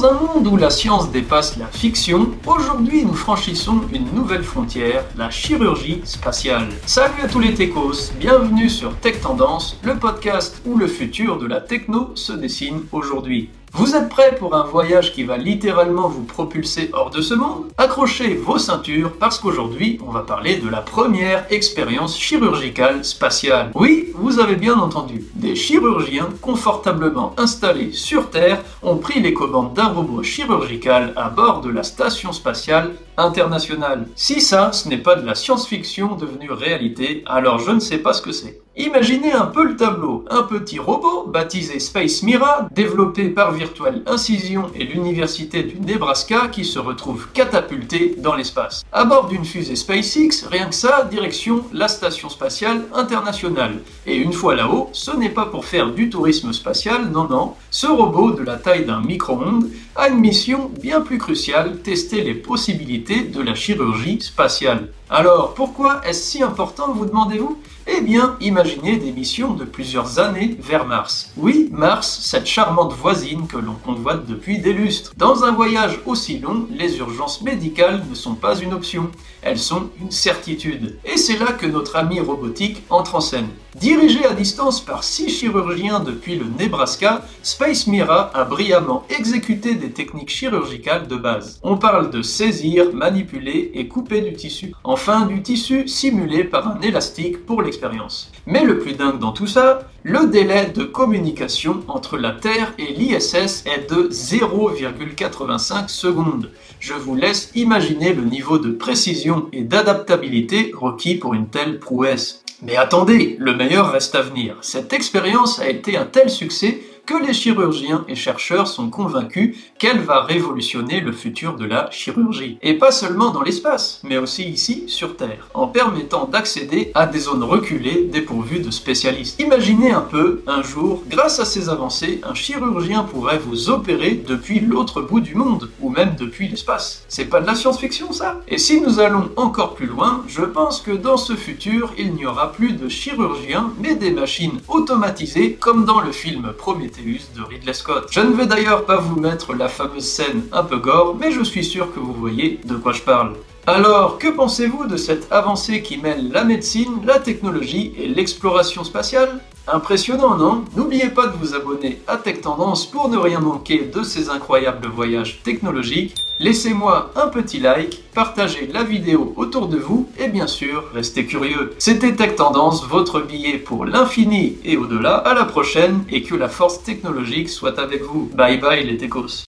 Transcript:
Dans un monde où la science dépasse la fiction, aujourd'hui nous franchissons une nouvelle frontière, la chirurgie spatiale. Salut à tous les techos, bienvenue sur Tech Tendance, le podcast où le futur de la techno se dessine aujourd'hui. Vous êtes prêts pour un voyage qui va littéralement vous propulser hors de ce monde? Accrochez vos ceintures parce qu'aujourd'hui on va parler de la première expérience chirurgicale spatiale. Oui, vous avez bien entendu, des chirurgiens confortablement installés sur Terre ont pris les commandes d'un robot chirurgical à bord de la station spatiale Si ça, ce n'est pas de la science-fiction devenue réalité, alors je ne sais pas ce que c'est. Imaginez un peu le tableau. Un petit robot, baptisé Space Mira, développé par Virtual Incision et l'université du Nebraska, qui se retrouve catapulté dans l'espace. À bord d'une fusée SpaceX, rien que ça, direction la station spatiale internationale. Et une fois là-haut, ce n'est pas pour faire du tourisme spatial, non, non. Ce robot, de la taille d'un micro-ondes, a une mission bien plus cruciale, tester les possibilités de la chirurgie spatiale. Alors, pourquoi est-ce si important, vous demandez-vous? Eh bien, imaginez des missions de plusieurs années vers Mars. Oui, Mars, cette charmante voisine que l'on convoite depuis des lustres. Dans un voyage aussi long, les urgences médicales ne sont pas une option, elles sont une certitude. Et c'est là que notre ami robotique entre en scène. Dirigé à distance par six chirurgiens depuis le Nebraska, Space Mira a brillamment exécuté des techniques chirurgicales de base. On parle de saisir, manipuler et couper du tissu. Enfin, du tissu simulé par un élastique pour l'expérience. Mais le plus dingue dans tout ça, le délai de communication entre la Terre et l'ISS est de 0,85 secondes. Je vous laisse imaginer le niveau de précision et d'adaptabilité requis pour une telle prouesse. Mais attendez, le meilleur reste à venir. Cette expérience a été un tel succès que les chirurgiens et chercheurs sont convaincus qu'elle va révolutionner le futur de la chirurgie. Et pas seulement dans l'espace, mais aussi ici sur Terre, en permettant d'accéder à des zones reculées dépourvues de spécialistes. Imaginez un peu, un jour, grâce à ces avancées, un chirurgien pourrait vous opérer depuis l'autre bout du monde, ou même depuis l'espace. C'est pas de la science-fiction ça Et si nous allons encore plus loin, je pense que dans ce futur, il n'y aura plus de chirurgiens, mais des machines automatisées comme dans le film Je ne vais d'ailleurs pas vous mettre la fameuse scène un peu gore, mais je suis sûr que vous voyez de quoi je parle. Alors, que pensez-vous de cette avancée qui mêle la médecine, la technologie et l'exploration spatiale? Impressionnant, non? N'oubliez pas de vous abonner à Tech Tendance pour ne rien manquer de ces incroyables voyages technologiques. Laissez-moi un petit like, partagez la vidéo autour de vous et bien sûr, restez curieux. C'était Tech Tendance, votre billet pour l'infini et au-delà. À la prochaine et que la force technologique soit avec vous. Bye bye les techos.